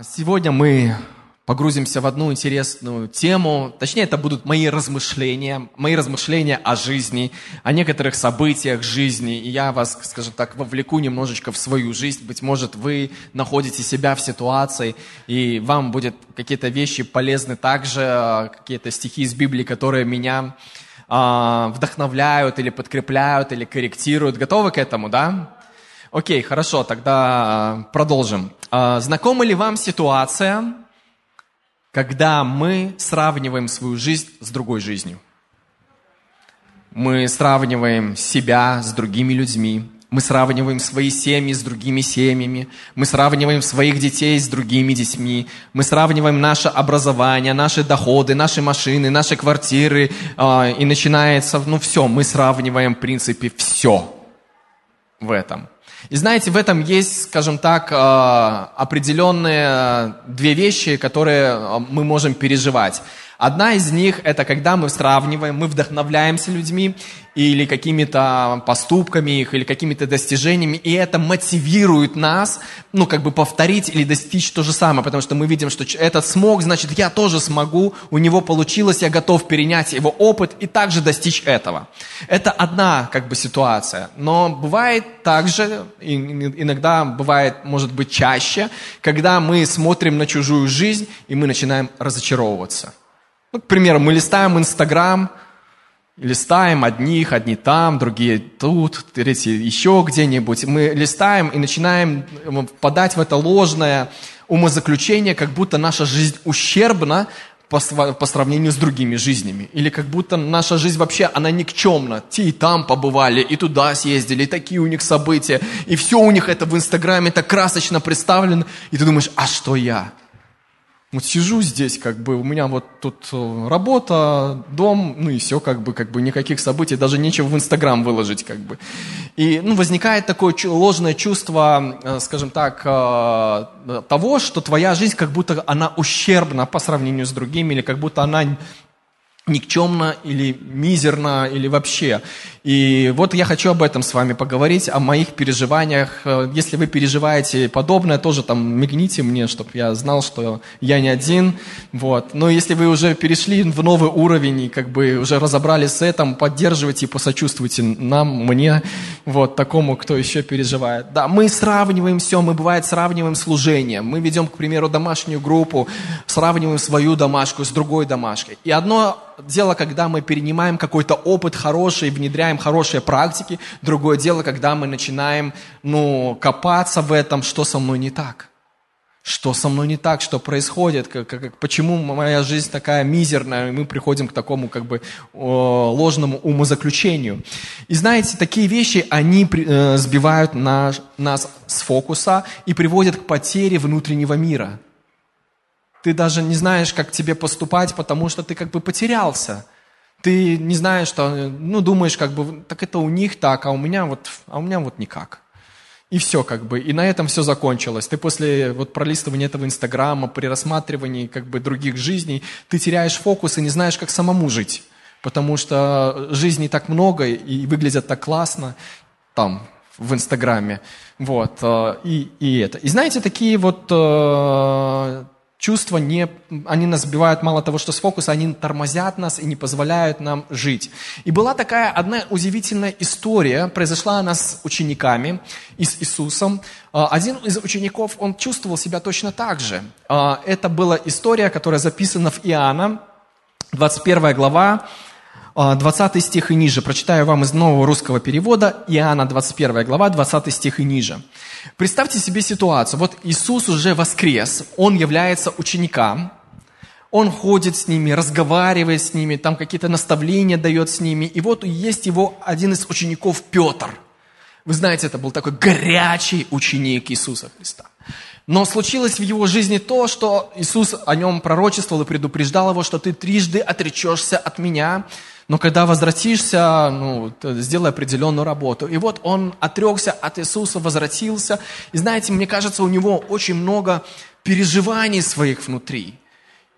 Сегодня мы погрузимся в одну интересную тему. Точнее, это будут мои размышления, мои размышления о жизни, о некоторых событиях жизни. И я вас, скажем так, вовлеку немножечко в свою жизнь. Быть может, вы находите себя в ситуации, и вам будут какие-то вещи полезны также, какие-то стихи из Библии, которые меня э, вдохновляют или подкрепляют, или корректируют. Готовы к этому, да? Окей, хорошо, тогда продолжим. А, знакома ли вам ситуация, когда мы сравниваем свою жизнь с другой жизнью? Мы сравниваем себя с другими людьми, мы сравниваем свои семьи с другими семьями, мы сравниваем своих детей с другими детьми, мы сравниваем наше образование, наши доходы, наши машины, наши квартиры, а, и начинается, ну все, мы сравниваем, в принципе, все в этом – и знаете, в этом есть, скажем так, э, определенные э, две вещи, которые э, мы можем переживать. Одна из них – это когда мы сравниваем, мы вдохновляемся людьми или какими-то поступками их, или какими-то достижениями, и это мотивирует нас, ну, как бы повторить или достичь то же самое, потому что мы видим, что этот смог, значит, я тоже смогу, у него получилось, я готов перенять его опыт и также достичь этого. Это одна, как бы, ситуация. Но бывает также, иногда бывает, может быть, чаще, когда мы смотрим на чужую жизнь, и мы начинаем разочаровываться. Ну, к примеру, мы листаем Инстаграм, листаем одних, одни там, другие тут, третьи еще где-нибудь. Мы листаем и начинаем впадать в это ложное умозаключение, как будто наша жизнь ущербна по, по сравнению с другими жизнями. Или как будто наша жизнь вообще, она никчемна. Те и там побывали, и туда съездили, и такие у них события. И все у них это в Инстаграме так красочно представлено. И ты думаешь, а что я? Вот сижу здесь, как бы, у меня вот тут э, работа, дом, ну и все, как бы, как бы, никаких событий, даже нечего в Инстаграм выложить, как бы. И, ну, возникает такое ложное чувство, э, скажем так, э, того, что твоя жизнь как будто она ущербна по сравнению с другими, или как будто она никчемно или мизерно или вообще. И вот я хочу об этом с вами поговорить, о моих переживаниях. Если вы переживаете подобное, тоже там мигните мне, чтобы я знал, что я не один. Вот. Но если вы уже перешли в новый уровень и как бы уже разобрались с этим, поддерживайте и посочувствуйте нам, мне, вот такому, кто еще переживает. Да, мы сравниваем все, мы бывает сравниваем служение. Мы ведем, к примеру, домашнюю группу, сравниваем свою домашку с другой домашкой. И одно дело, когда мы перенимаем какой-то опыт хороший, внедряем хорошие практики. Другое дело, когда мы начинаем, ну, копаться в этом, что со мной не так. Что со мной не так, что происходит, как, как, почему моя жизнь такая мизерная, и мы приходим к такому как бы ложному умозаключению. И знаете, такие вещи, они э, сбивают наш, нас с фокуса и приводят к потере внутреннего мира – ты даже не знаешь, как тебе поступать, потому что ты как бы потерялся. Ты не знаешь, что, ну, думаешь, как бы, так это у них так, а у меня вот, а у меня вот никак. И все как бы, и на этом все закончилось. Ты после вот пролистывания этого Инстаграма, при рассматривании как бы других жизней, ты теряешь фокус и не знаешь, как самому жить. Потому что жизней так много и выглядят так классно там, в Инстаграме. Вот, э, и, и это. И знаете, такие вот э, чувства не, они нас сбивают мало того, что с фокуса, они тормозят нас и не позволяют нам жить. И была такая одна удивительная история, произошла она с учениками и с Иисусом. А, один из учеников, он чувствовал себя точно так же. А, это была история, которая записана в Иоанна, 21 глава, 20 а, стих и ниже. Прочитаю вам из нового русского перевода, Иоанна 21 глава, 20 стих и ниже. Представьте себе ситуацию. Вот Иисус уже воскрес, Он является учеником, Он ходит с ними, разговаривает с ними, там какие-то наставления дает с ними. И вот есть его один из учеников Петр. Вы знаете, это был такой горячий ученик Иисуса Христа. Но случилось в его жизни то, что Иисус о нем пророчествовал и предупреждал его, что ты трижды отречешься от меня, но когда возвратишься, ну, сделай определенную работу. И вот он отрекся от Иисуса, возвратился. И знаете, мне кажется, у него очень много переживаний своих внутри.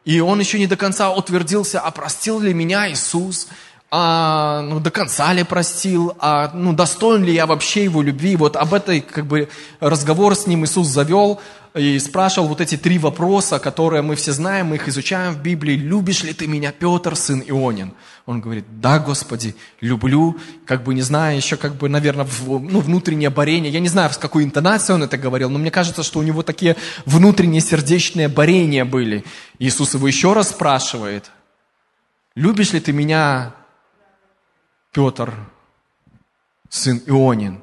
И он еще не до конца утвердился, а простил ли меня Иисус, а, ну, до конца ли простил, а, ну, достоин ли я вообще его любви. Вот об этой, как бы, разговор с ним Иисус завел, и спрашивал вот эти три вопроса, которые мы все знаем, мы их изучаем в Библии. «Любишь ли ты меня, Петр, сын Ионин?» Он говорит, «Да, Господи, люблю». Как бы не знаю, еще как бы, наверное, в, ну, внутреннее борение. Я не знаю, с какой интонацией он это говорил, но мне кажется, что у него такие внутренние сердечные борения были. Иисус его еще раз спрашивает, «Любишь ли ты меня, Петр, сын Ионин?»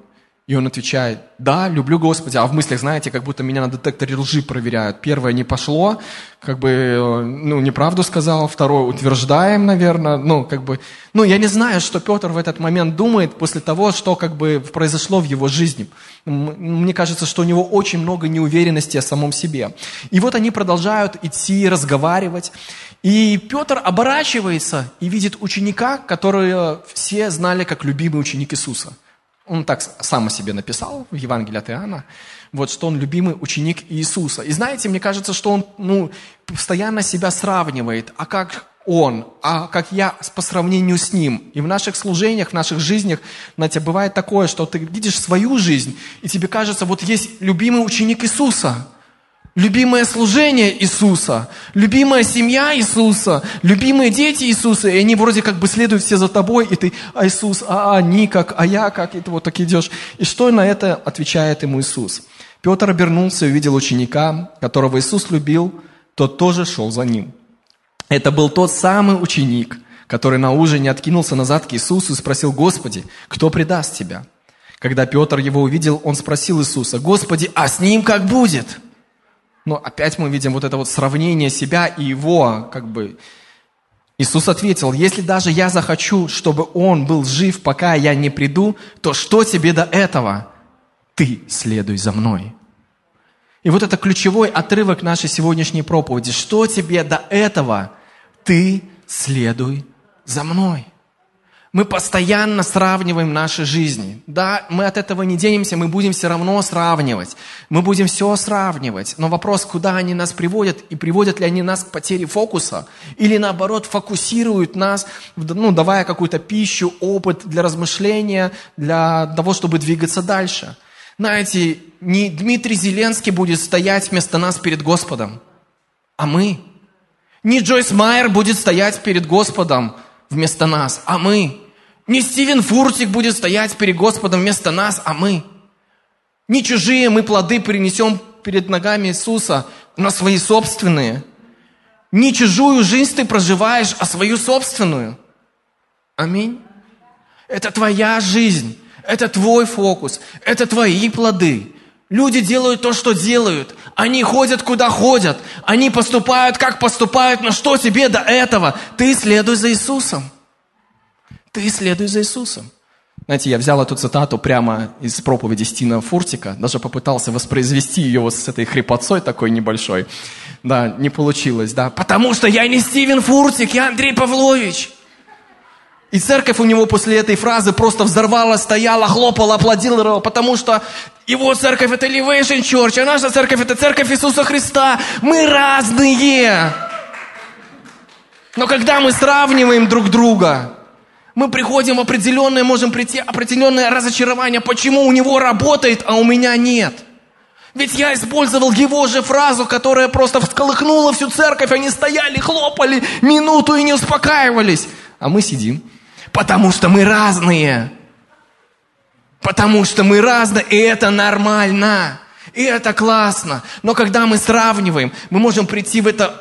И он отвечает, да, люблю Господа. А в мыслях, знаете, как будто меня на детекторе лжи проверяют. Первое не пошло, как бы, ну, неправду сказал. Второе, утверждаем, наверное. Ну, как бы, ну, я не знаю, что Петр в этот момент думает после того, что, как бы, произошло в его жизни. Мне кажется, что у него очень много неуверенности о самом себе. И вот они продолжают идти, разговаривать. И Петр оборачивается и видит ученика, который все знали как любимый ученик Иисуса – он так сам о себе написал в Евангелии от Иоанна, вот, что он любимый ученик Иисуса. И знаете, мне кажется, что он ну, постоянно себя сравнивает. А как он, а как я по сравнению с ним. И в наших служениях, в наших жизнях, знаете, бывает такое, что ты видишь свою жизнь, и тебе кажется, вот есть любимый ученик Иисуса – любимое служение Иисуса, любимая семья Иисуса, любимые дети Иисуса, и они вроде как бы следуют все за тобой, и ты, а Иисус, а они как, а я как, и ты вот так идешь. И что на это отвечает ему Иисус? Петр обернулся и увидел ученика, которого Иисус любил, тот тоже шел за ним. Это был тот самый ученик, который на ужине откинулся назад к Иисусу и спросил, «Господи, кто предаст Тебя?» Когда Петр его увидел, он спросил Иисуса, «Господи, а с ним как будет?» Но опять мы видим вот это вот сравнение себя и его, как бы. Иисус ответил, если даже я захочу, чтобы он был жив, пока я не приду, то что тебе до этого? Ты следуй за мной. И вот это ключевой отрывок нашей сегодняшней проповеди. Что тебе до этого? Ты следуй за мной. Мы постоянно сравниваем наши жизни. Да, мы от этого не денемся, мы будем все равно сравнивать. Мы будем все сравнивать. Но вопрос, куда они нас приводят, и приводят ли они нас к потере фокуса, или наоборот фокусируют нас, ну, давая какую-то пищу, опыт для размышления, для того, чтобы двигаться дальше. Знаете, не Дмитрий Зеленский будет стоять вместо нас перед Господом, а мы. Не Джойс Майер будет стоять перед Господом, вместо нас, а мы. Не Стивен Фуртик будет стоять перед Господом вместо нас, а мы. Не чужие мы плоды принесем перед ногами Иисуса, но свои собственные. Не чужую жизнь ты проживаешь, а свою собственную. Аминь. Это твоя жизнь, это твой фокус, это твои плоды. Люди делают то, что делают. Они ходят, куда ходят. Они поступают, как поступают. Но что тебе до этого? Ты следуй за Иисусом. Ты следуй за Иисусом. Знаете, я взял эту цитату прямо из проповеди Стина Фуртика, даже попытался воспроизвести ее вот с этой хрипотцой такой небольшой. Да, не получилось, да. Потому что я не Стивен Фуртик, я Андрей Павлович. И церковь у него после этой фразы просто взорвала, стояла, хлопала, аплодировала, потому что его церковь это Elevation Church, а наша церковь это церковь Иисуса Христа. Мы разные. Но когда мы сравниваем друг друга, мы приходим в определенное, можем прийти определенное разочарование, почему у него работает, а у меня нет. Ведь я использовал его же фразу, которая просто всколыхнула всю церковь, они стояли, хлопали минуту и не успокаивались. А мы сидим Потому что мы разные. Потому что мы разные, и это нормально. И это классно. Но когда мы сравниваем, мы можем прийти в эту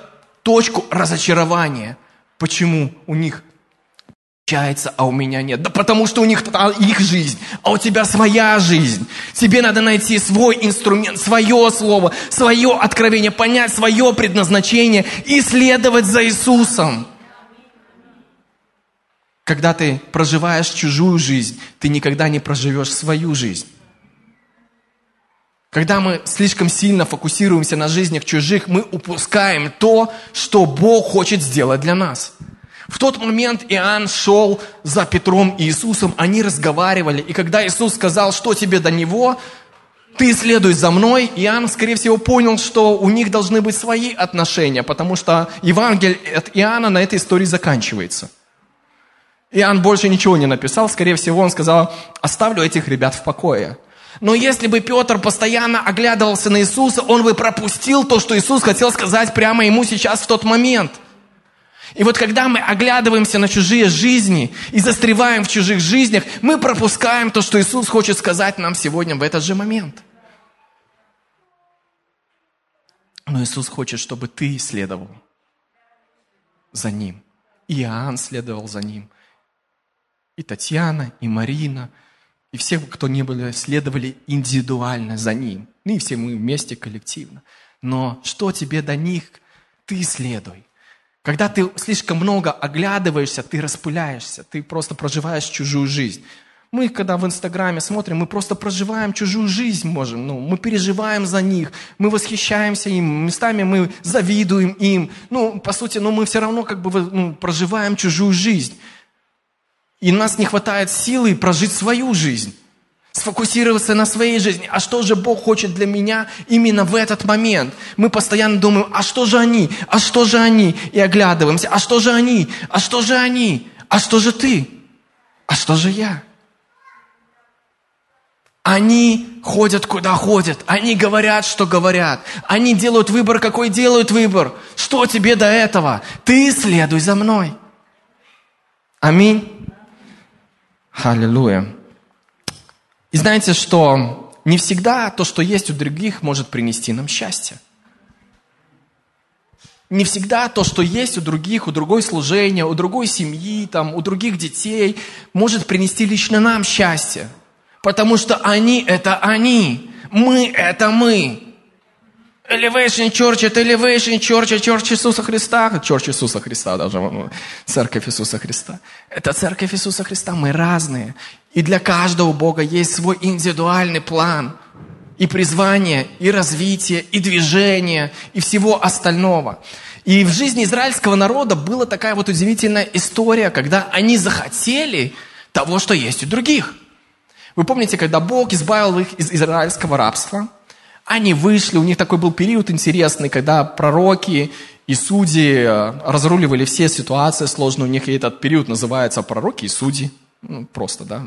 точку разочарования. Почему у них получается, а у меня нет? Да потому что у них их жизнь, а у тебя своя жизнь. Тебе надо найти свой инструмент, свое слово, свое откровение, понять свое предназначение и следовать за Иисусом. Когда ты проживаешь чужую жизнь, ты никогда не проживешь свою жизнь. Когда мы слишком сильно фокусируемся на жизнях чужих, мы упускаем то, что Бог хочет сделать для нас. В тот момент Иоанн шел за Петром и Иисусом, они разговаривали, и когда Иисус сказал, что тебе до него, ты следуй за мной, Иоанн, скорее всего, понял, что у них должны быть свои отношения, потому что Евангелие от Иоанна на этой истории заканчивается. Иоанн больше ничего не написал, скорее всего, он сказал, оставлю этих ребят в покое. Но если бы Петр постоянно оглядывался на Иисуса, он бы пропустил то, что Иисус хотел сказать прямо ему сейчас в тот момент. И вот когда мы оглядываемся на чужие жизни и застреваем в чужих жизнях, мы пропускаем то, что Иисус хочет сказать нам сегодня в этот же момент. Но Иисус хочет, чтобы ты следовал за Ним. Иоанн следовал за Ним. И Татьяна, и Марина – и все, кто не были, следовали индивидуально за ним. Ну и все мы вместе, коллективно. Но что тебе до них, ты следуй. Когда ты слишком много оглядываешься, ты распыляешься, ты просто проживаешь чужую жизнь. Мы, когда в Инстаграме смотрим, мы просто проживаем чужую жизнь можем. Ну, мы переживаем за них, мы восхищаемся им, местами мы завидуем им. Ну, по сути, но ну, мы все равно как бы ну, проживаем чужую жизнь. И нас не хватает силы прожить свою жизнь, сфокусироваться на своей жизни. А что же Бог хочет для меня именно в этот момент? Мы постоянно думаем, а что же они? А что же они? И оглядываемся, а что же они? А что же они? А что же ты? А что же я? Они ходят, куда ходят. Они говорят, что говорят. Они делают выбор, какой делают выбор. Что тебе до этого? Ты следуй за мной. Аминь. Аллилуйя. И знаете, что не всегда то, что есть у других, может принести нам счастье. Не всегда то, что есть у других, у другой служения, у другой семьи, там, у других детей, может принести лично нам счастье. Потому что они – это они. Мы – это мы. Elevation Church – это Elevation Church, Church Иисуса Христа. Church Иисуса Христа даже, Церковь Иисуса Христа. Это Церковь Иисуса Христа, мы разные. И для каждого Бога есть свой индивидуальный план. И призвание, и развитие, и движение, и всего остального. И в жизни израильского народа была такая вот удивительная история, когда они захотели того, что есть у других. Вы помните, когда Бог избавил их из израильского рабства – они вышли, у них такой был период интересный, когда пророки и судьи э, разруливали все ситуации сложные. У них и этот период называется пророки и судьи. Ну, просто, да,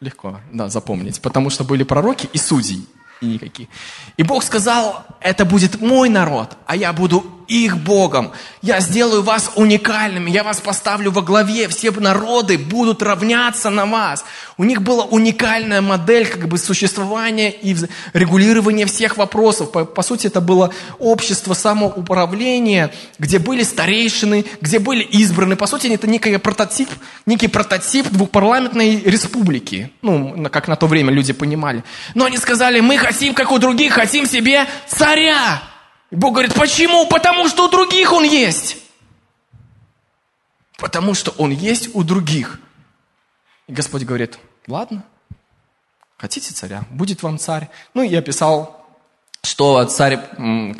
легко да, запомнить. Потому что были пророки и судьи и никакие. И Бог сказал, это будет мой народ, а я буду их Богом. Я сделаю вас уникальными, я вас поставлю во главе, все народы будут равняться на вас. У них была уникальная модель как бы существования и регулирования всех вопросов. По, по сути, это было общество самоуправления, где были старейшины, где были избраны. По сути, это некий прототип, некий прототип двухпарламентной республики. Ну, как на то время люди понимали. Но они сказали, мы хотим, как у других, хотим себе царя. И Бог говорит, почему? Потому что у других он есть. Потому что он есть у других. И Господь говорит, ладно, хотите царя, будет вам царь. Ну, я писал что царь,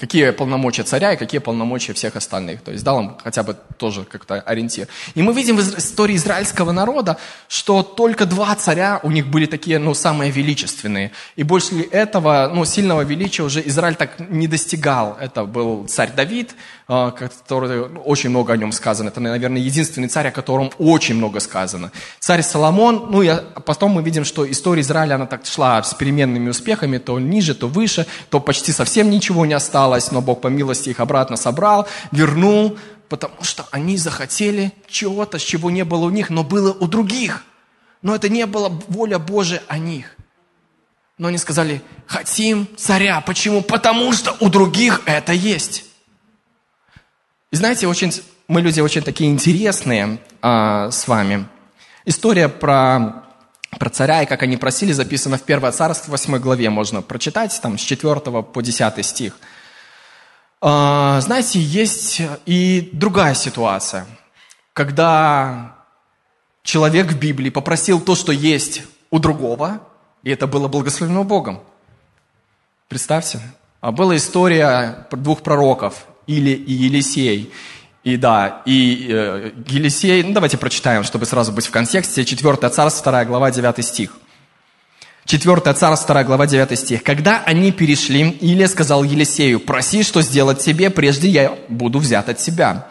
какие полномочия царя и какие полномочия всех остальных. То есть дал им хотя бы тоже как-то ориентир. И мы видим в истории израильского народа, что только два царя у них были такие, ну, самые величественные. И больше этого, ну, сильного величия уже Израиль так не достигал. Это был царь Давид, который, ну, очень много о нем сказано. Это, наверное, единственный царь, о котором очень много сказано. Царь Соломон, ну, и потом мы видим, что история Израиля, она так шла с переменными успехами, то ниже, то выше, то почти совсем ничего не осталось, но Бог по милости их обратно собрал, вернул, потому что они захотели чего-то, с чего не было у них, но было у других. Но это не была воля Божия о них. Но они сказали, хотим царя. Почему? Потому что у других это есть. И знаете, очень, мы люди очень такие интересные а, с вами. История про, про царя и как они просили записана в 1 царство 8 главе. Можно прочитать там с 4 по 10 стих. А, знаете, есть и другая ситуация, когда человек в Библии попросил то, что есть у другого, и это было благословено Богом. Представьте. А была история двух пророков, или и Елисей. И да, и э, Елисей, ну давайте прочитаем, чтобы сразу быть в контексте. 4 царство, 2 глава, 9 стих. 4 царство, 2 глава, 9 стих. «Когда они перешли, Илия сказал Елисею, проси, что сделать тебе, прежде я буду взят от тебя.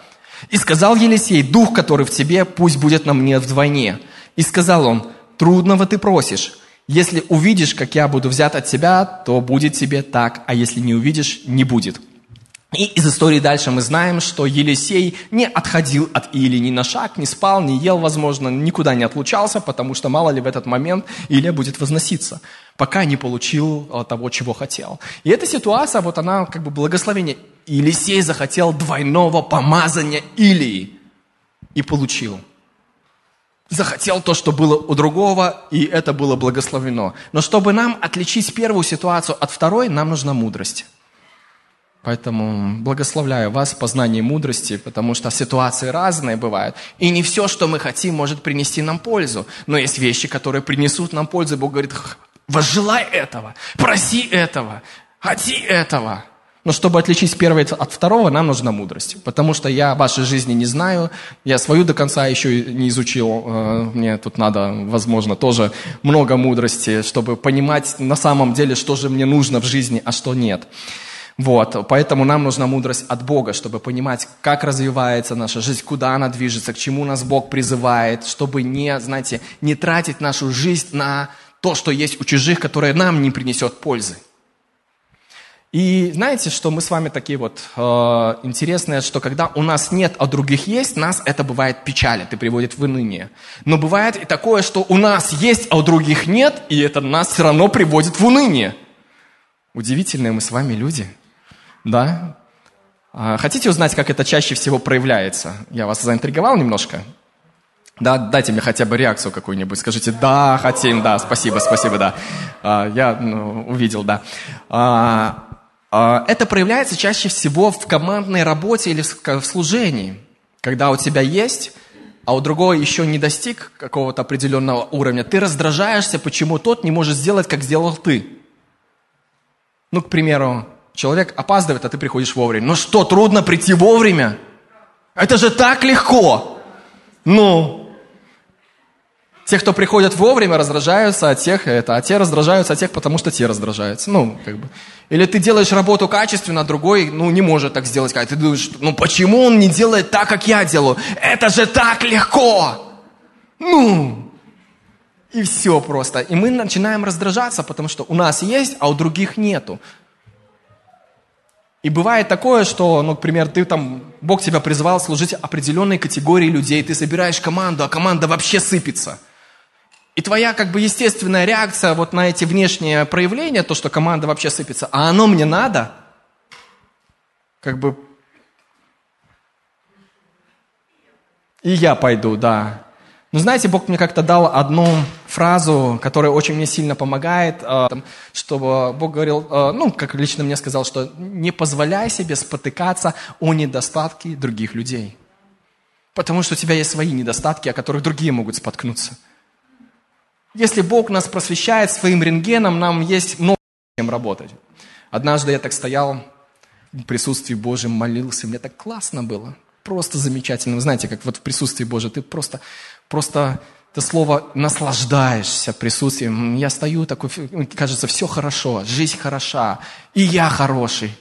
И сказал Елисей, дух, который в тебе, пусть будет на мне вдвойне. И сказал он, трудного ты просишь, Если увидишь, как я буду взят от тебя, то будет тебе так, а если не увидишь, не будет. И из истории дальше мы знаем, что Елисей не отходил от Или ни на шаг, не спал, не ел, возможно, никуда не отлучался, потому что мало ли в этот момент Илия будет возноситься, пока не получил а, того, чего хотел. И эта ситуация, вот она как бы благословение. Елисей захотел двойного помазания Илии и получил. Захотел то, что было у другого, и это было благословено. Но чтобы нам отличить первую ситуацию от второй, нам нужна мудрость. Поэтому благословляю вас в познании мудрости, потому что ситуации разные бывают. И не все, что мы хотим, может принести нам пользу. Но есть вещи, которые принесут нам пользу. Бог говорит, возжелай этого, проси этого, хоти этого. Но чтобы отличить первое от второго, нам нужна мудрость. Потому что я вашей жизни не знаю, я свою до конца еще не изучил. Э, мне тут надо, возможно, тоже много мудрости, чтобы понимать на самом деле, что же мне нужно в жизни, а что нет. Вот, поэтому нам нужна мудрость от Бога, чтобы понимать, как развивается наша жизнь, куда она движется, к чему нас Бог призывает, чтобы не, знаете, не тратить нашу жизнь на то, что есть у чужих, которое нам не принесет пользы. И знаете, что мы с вами такие вот э, интересные, что когда у нас нет, а других есть, нас это бывает печалит и приводит в уныние. Но бывает и такое, что у нас есть, а у других нет, и это нас все равно приводит в уныние. Удивительные мы с вами люди – да? А хотите узнать, как это чаще всего проявляется? Я вас заинтриговал немножко? Да, дайте мне хотя бы реакцию какую-нибудь. Скажите, да, хотим, да, спасибо, спасибо, да. А, я ну, увидел, да. А, это проявляется чаще всего в командной работе или в служении. Когда у тебя есть, а у другого еще не достиг какого-то определенного уровня, ты раздражаешься, почему тот не может сделать, как сделал ты. Ну, к примеру, Человек опаздывает, а ты приходишь вовремя. Ну что, трудно прийти вовремя? Это же так легко. Ну, те, кто приходят вовремя, раздражаются от тех, это, а те раздражаются от тех, потому что те раздражаются. Ну, как бы. Или ты делаешь работу качественно, а другой, ну, не может так сделать. Как ты думаешь, ну, почему он не делает так, как я делаю? Это же так легко! Ну, и все просто. И мы начинаем раздражаться, потому что у нас есть, а у других нету. И бывает такое, что, ну, например, ты там, Бог тебя призвал служить определенной категории людей, ты собираешь команду, а команда вообще сыпется. И твоя как бы естественная реакция вот на эти внешние проявления, то, что команда вообще сыпется, а оно мне надо, как бы и я пойду, да. Но знаете, Бог мне как-то дал одну фразу, которая очень мне сильно помогает, э, чтобы Бог говорил, э, ну, как лично мне сказал, что не позволяй себе спотыкаться о недостатке других людей. Потому что у тебя есть свои недостатки, о которых другие могут споткнуться. Если Бог нас просвещает своим рентгеном, нам есть много чем работать. Однажды я так стоял в присутствии Божьем, молился, мне так классно было, просто замечательно. Вы знаете, как вот в присутствии Божьем ты просто просто это слово наслаждаешься присутствием. Я стою такой, кажется, все хорошо, жизнь хороша, и я хороший.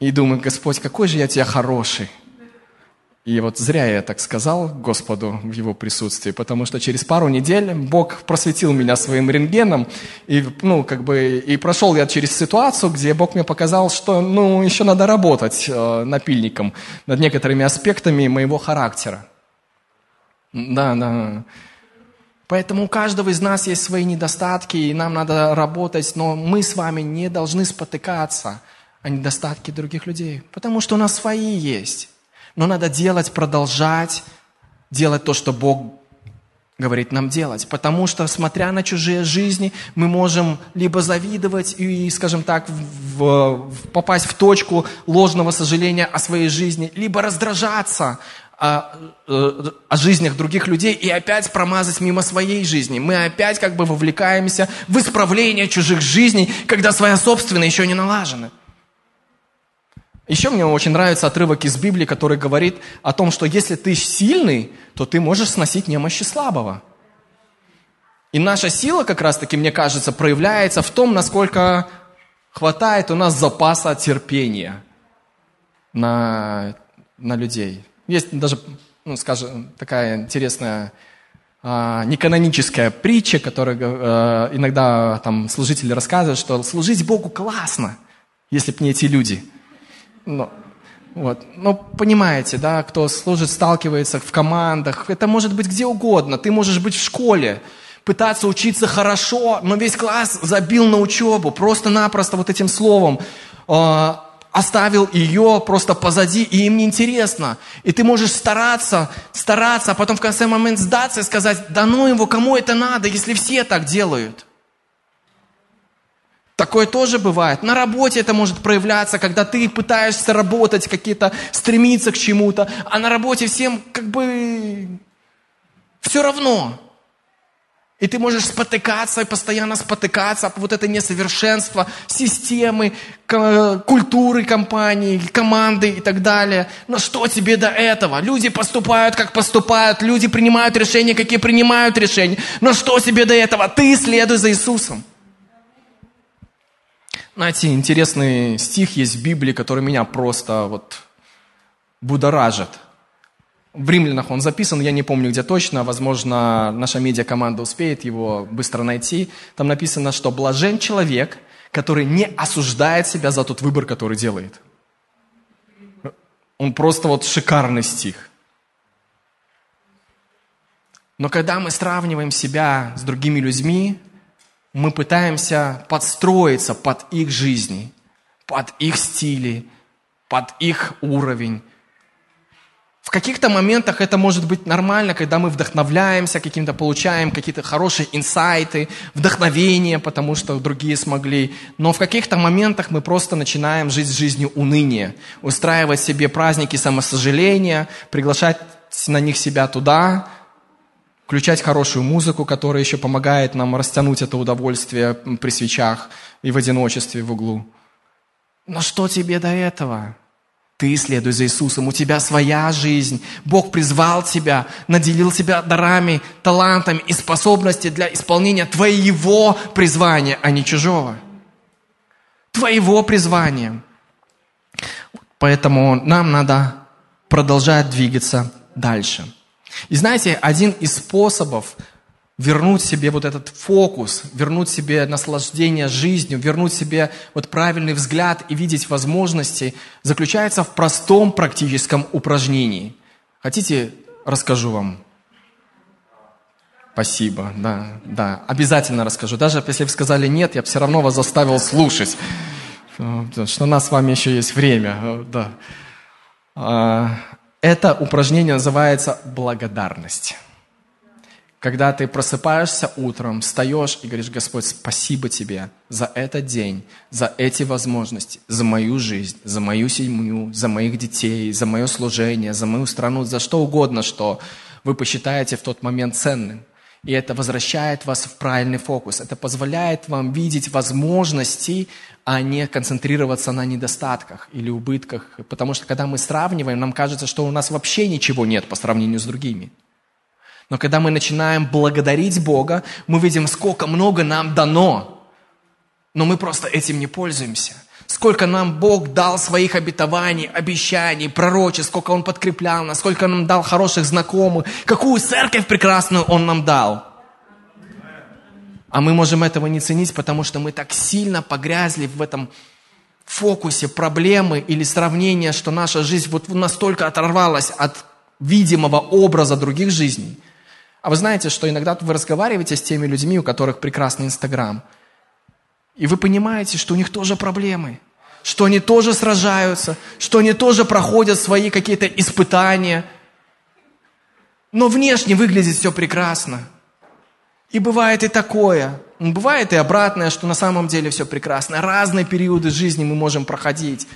И думаю, Господь, какой же я тебя хороший. И вот зря я так сказал Господу в его присутствии, потому что через пару недель Бог просветил меня своим рентгеном, и, ну, как бы, и прошел я через ситуацию, где Бог мне показал, что, ну, еще надо работать э, напильником над некоторыми аспектами моего характера. Да, да. Поэтому у каждого из нас есть свои недостатки, и нам надо работать, но мы с вами не должны спотыкаться о недостатке других людей, потому что у нас свои есть. Но надо делать, продолжать делать то, что Бог говорит нам делать. Потому что, смотря на чужие жизни, мы можем либо завидовать и, скажем так, в, в, попасть в точку ложного сожаления о своей жизни, либо раздражаться о, э, о жизнях других людей и опять промазать мимо своей жизни. Мы опять как бы вовлекаемся в исправление чужих жизней, когда своя собственная еще не налажена. Еще мне очень нравится отрывок из Библии, который говорит о том, что если ты сильный, то ты можешь сносить немощи слабого. И наша сила, как раз-таки, мне кажется, проявляется в том, насколько хватает у нас запаса терпения на, на людей. Есть даже, ну, скажем, такая интересная а, неканоническая притча, которую э, иногда там служители рассказывают, что служить Богу классно, если бы не эти люди. Но, вот. Но понимаете, да, кто служит, сталкивается в командах, это может быть где угодно. Ты можешь быть в школе, пытаться учиться хорошо, но весь класс забил на учебу, просто-напросто вот этим словом. А, оставил ее просто позади, и им неинтересно. И ты можешь стараться, стараться, а потом в конце момента сдаться и сказать, да ну его, кому это надо, если все так делают. Такое тоже бывает. На работе это может проявляться, когда ты пытаешься работать, какие-то стремиться к чему-то, а на работе всем как бы все равно. И ты можешь спотыкаться постоянно спотыкаться об вот это несовершенство системы, культуры компании, команды и так далее. Но что тебе до этого? Люди поступают, как поступают, люди принимают решения, какие принимают решения. Но что тебе до этого? Ты следуй за Иисусом. Знаете, интересный стих есть в Библии, который меня просто вот будоражит – в римлянах он записан, я не помню где точно, возможно, наша медиакоманда успеет его быстро найти. Там написано, что блажен человек, который не осуждает себя за тот выбор, который делает. Он просто вот шикарный стих. Но когда мы сравниваем себя с другими людьми, мы пытаемся подстроиться под их жизни, под их стили, под их уровень, в каких-то моментах это может быть нормально, когда мы вдохновляемся каким-то, получаем какие-то хорошие инсайты, вдохновение, потому что другие смогли. Но в каких-то моментах мы просто начинаем жить жизнью уныния, устраивать себе праздники самосожаления, приглашать на них себя туда, включать хорошую музыку, которая еще помогает нам растянуть это удовольствие при свечах и в одиночестве в углу. Но что тебе до этого? Ты следуй за Иисусом, у тебя своя жизнь. Бог призвал тебя, наделил тебя дарами, талантами и способностями для исполнения твоего призвания, а не чужого. Твоего призвания. Поэтому нам надо продолжать двигаться дальше. И знаете, один из способов вернуть себе вот этот фокус, вернуть себе наслаждение жизнью, вернуть себе вот правильный взгляд и видеть возможности, заключается в простом практическом упражнении. Хотите, расскажу вам? Спасибо, да, да, обязательно расскажу. Даже если вы сказали нет, я все равно вас заставил слушать, потому что у нас с вами еще есть время, да. А, это упражнение называется благодарность. Когда ты просыпаешься утром, встаешь и говоришь, Господь, спасибо тебе за этот день, за эти возможности, за мою жизнь, за мою семью, за моих детей, за мое служение, за мою страну, за что угодно, что вы посчитаете в тот момент ценным. И это возвращает вас в правильный фокус. Это позволяет вам видеть возможности, а не концентрироваться на недостатках или убытках. Потому что когда мы сравниваем, нам кажется, что у нас вообще ничего нет по сравнению с другими. Но когда мы начинаем благодарить Бога, мы видим, сколько много нам дано. Но мы просто этим не пользуемся. Сколько нам Бог дал своих обетований, обещаний, пророчеств, сколько Он подкреплял нас, сколько нам дал хороших знакомых, какую церковь прекрасную Он нам дал. А мы можем этого не ценить, потому что мы так сильно погрязли в этом фокусе проблемы или сравнения, что наша жизнь вот настолько оторвалась от видимого образа других жизней – а вы знаете, что иногда вы разговариваете с теми людьми, у которых прекрасный Инстаграм, и вы понимаете, что у них тоже проблемы, что они тоже сражаются, что они тоже проходят свои какие-то испытания, но внешне выглядит все прекрасно. И бывает и такое, бывает и обратное, что на самом деле все прекрасно. Разные периоды жизни мы можем проходить.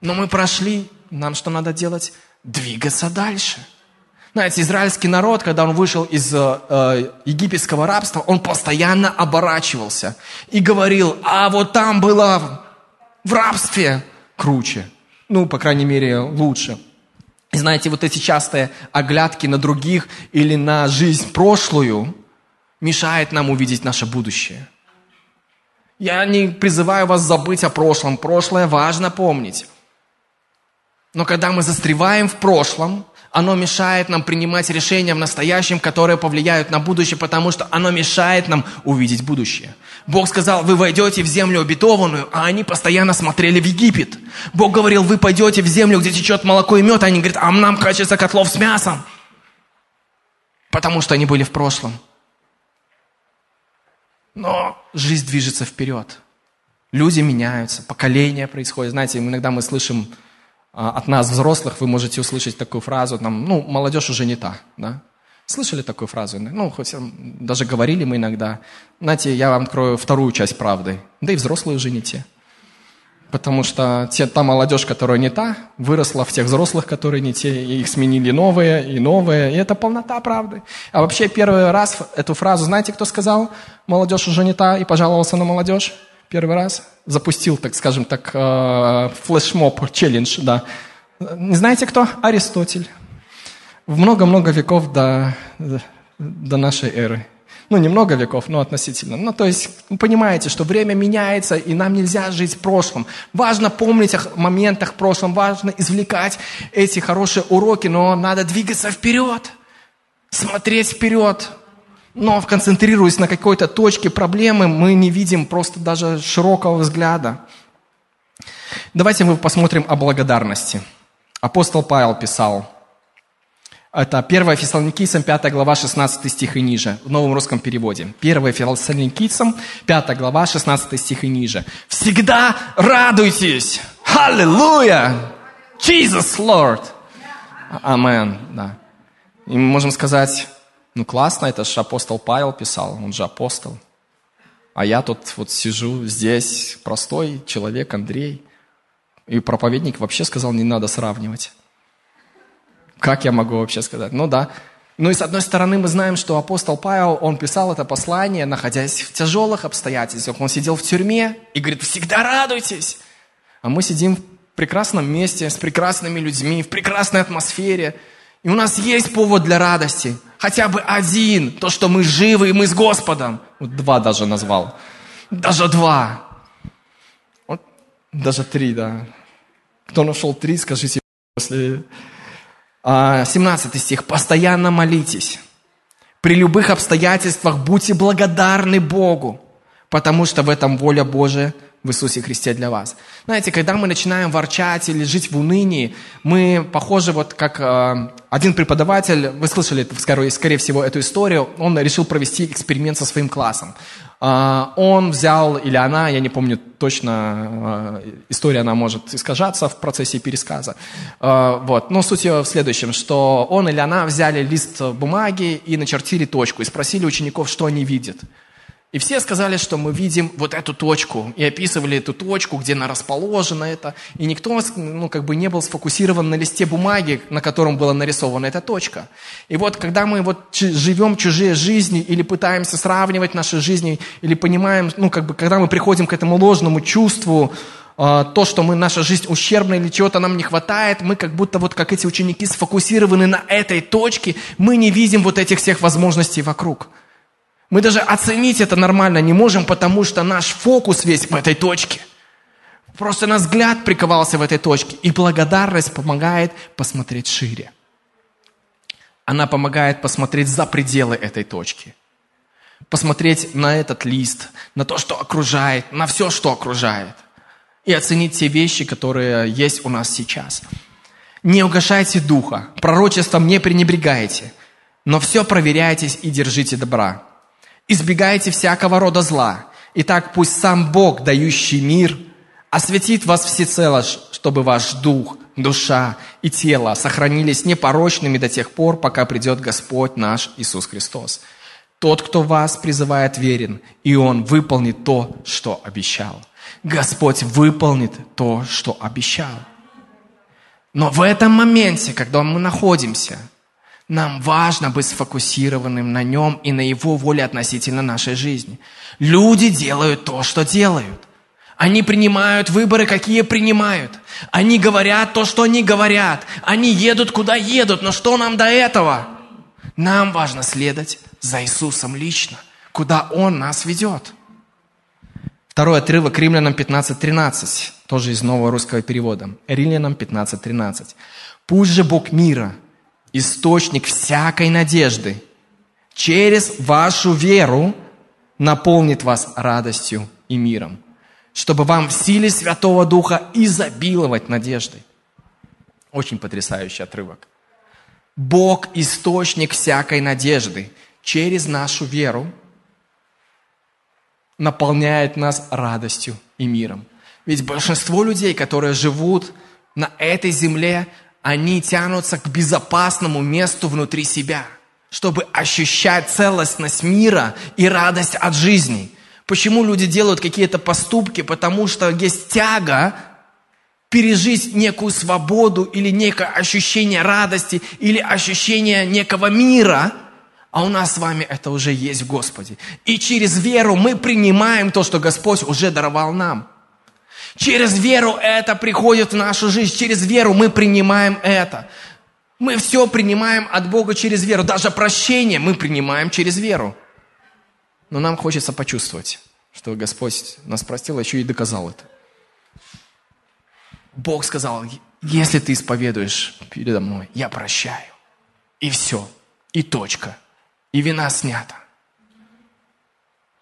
Но мы прошли, нам что надо делать? Двигаться дальше – знаете, израильский народ, когда он вышел из э, э, египетского рабства, он постоянно оборачивался и говорил, а вот там было в рабстве круче. Ну, по крайней мере, лучше. И знаете, вот эти частые оглядки на других или на жизнь прошлую мешает нам увидеть наше будущее. Я не призываю вас забыть о прошлом. Прошлое важно помнить. Но когда мы застреваем в прошлом, оно мешает нам принимать решения в настоящем, которые повлияют на будущее, потому что оно мешает нам увидеть будущее. Бог сказал, вы войдете в землю обетованную, а они постоянно смотрели в Египет. Бог говорил, вы пойдете в землю, где течет молоко и мед, а они говорят, а нам качается котлов с мясом. Потому что они были в прошлом. Но жизнь движется вперед. Люди меняются, поколения происходят. Знаете, иногда мы слышим от нас, взрослых, вы можете услышать такую фразу, там, ну, молодежь уже не та, да? Слышали такую фразу? Ну, хоть даже говорили мы иногда. Знаете, я вам открою вторую часть правды. Да и взрослые уже не те. Потому что те, та молодежь, которая не та, выросла в тех взрослых, которые не те, и их сменили новые и новые. И это полнота правды. А вообще первый раз эту фразу, знаете, кто сказал? Молодежь уже не та, и пожаловался на молодежь? Первый раз запустил, так скажем так, э, флешмоб, челлендж, да. Не знаете кто? Аристотель. В много-много веков до, до нашей эры. Ну, немного веков, но относительно. Ну, то есть, вы понимаете, что время меняется, и нам нельзя жить в прошлом. Важно помнить о моментах в прошлом, важно извлекать эти хорошие уроки, но надо двигаться вперед, смотреть вперед, но концентрируясь на какой-то точке проблемы, мы не видим просто даже широкого взгляда. Давайте мы посмотрим о благодарности. Апостол Павел писал, это 1 Фессалоникийцам, 5 глава, 16 стих и ниже, в новом русском переводе. 1 Фессалоникийцам, 5 глава, 16 стих и ниже. «Всегда радуйтесь! Аллилуйя! Jesus Lord!» Амен, да. И мы можем сказать, ну классно, это же апостол Павел писал, он же апостол. А я тут вот сижу здесь, простой человек, Андрей. И проповедник вообще сказал, не надо сравнивать. Как я могу вообще сказать? Ну да. Ну и с одной стороны мы знаем, что апостол Павел, он писал это послание, находясь в тяжелых обстоятельствах. Он сидел в тюрьме и говорит, всегда радуйтесь. А мы сидим в прекрасном месте, с прекрасными людьми, в прекрасной атмосфере. И у нас есть повод для радости – хотя бы один, то, что мы живы и мы с Господом. Вот два даже назвал. Даже два. Вот, даже три, да. Кто нашел три, скажите после... 17 а, стих. «Постоянно молитесь. При любых обстоятельствах будьте благодарны Богу, потому что в этом воля Божия – в Иисусе Христе для вас. Знаете, когда мы начинаем ворчать или жить в унынии, мы похожи вот как э, один преподаватель, вы слышали, скорее, скорее всего, эту историю, он решил провести эксперимент со своим классом. Э, он взял, или она, я не помню точно, э, история, она может искажаться в процессе пересказа. Э, вот. Но суть ее в следующем, что он или она взяли лист бумаги и начертили точку, и спросили учеников, что они видят. И все сказали, что мы видим вот эту точку, и описывали эту точку, где она расположена это. И никто ну, как бы не был сфокусирован на листе бумаги, на котором была нарисована эта точка. И вот когда мы вот живем чужие жизни или пытаемся сравнивать наши жизни, или понимаем, ну как бы когда мы приходим к этому ложному чувству, а, то, что мы, наша жизнь ущербна или чего-то нам не хватает, мы как будто вот как эти ученики сфокусированы на этой точке, мы не видим вот этих всех возможностей вокруг. Мы даже оценить это нормально не можем, потому что наш фокус весь в этой точке. Просто наш взгляд приковался в этой точке. И благодарность помогает посмотреть шире. Она помогает посмотреть за пределы этой точки. Посмотреть на этот лист, на то, что окружает, на все, что окружает. И оценить те вещи, которые есть у нас сейчас. Не угошайте духа, пророчеством не пренебрегайте, но все проверяйтесь и держите добра. Избегайте всякого рода зла. Итак, пусть сам Бог, дающий мир, осветит вас всецело, чтобы ваш дух, душа и тело сохранились непорочными до тех пор, пока придет Господь наш Иисус Христос. Тот, кто вас призывает, верен, и Он выполнит то, что обещал. Господь выполнит то, что обещал. Но в этом моменте, когда мы находимся – нам важно быть сфокусированным на нем и на его воле относительно нашей жизни. Люди делают то, что делают. Они принимают выборы, какие принимают. Они говорят то, что они говорят. Они едут, куда едут. Но что нам до этого? Нам важно следовать за Иисусом лично, куда Он нас ведет. Второй отрывок Римлянам 15.13, тоже из нового русского перевода. Римлянам 15.13. «Пусть же Бог мира, источник всякой надежды, через вашу веру наполнит вас радостью и миром, чтобы вам в силе Святого Духа изобиловать надеждой». Очень потрясающий отрывок. Бог – источник всякой надежды. Через нашу веру наполняет нас радостью и миром. Ведь большинство людей, которые живут на этой земле, они тянутся к безопасному месту внутри себя, чтобы ощущать целостность мира и радость от жизни. Почему люди делают какие-то поступки? Потому что есть тяга пережить некую свободу или некое ощущение радости или ощущение некого мира – а у нас с вами это уже есть в Господе. И через веру мы принимаем то, что Господь уже даровал нам. Через веру это приходит в нашу жизнь. Через веру мы принимаем это. Мы все принимаем от Бога через веру. Даже прощение мы принимаем через веру. Но нам хочется почувствовать, что Господь нас простил, а еще и доказал это. Бог сказал, если ты исповедуешь передо мной, я прощаю. И все. И точка и вина снята.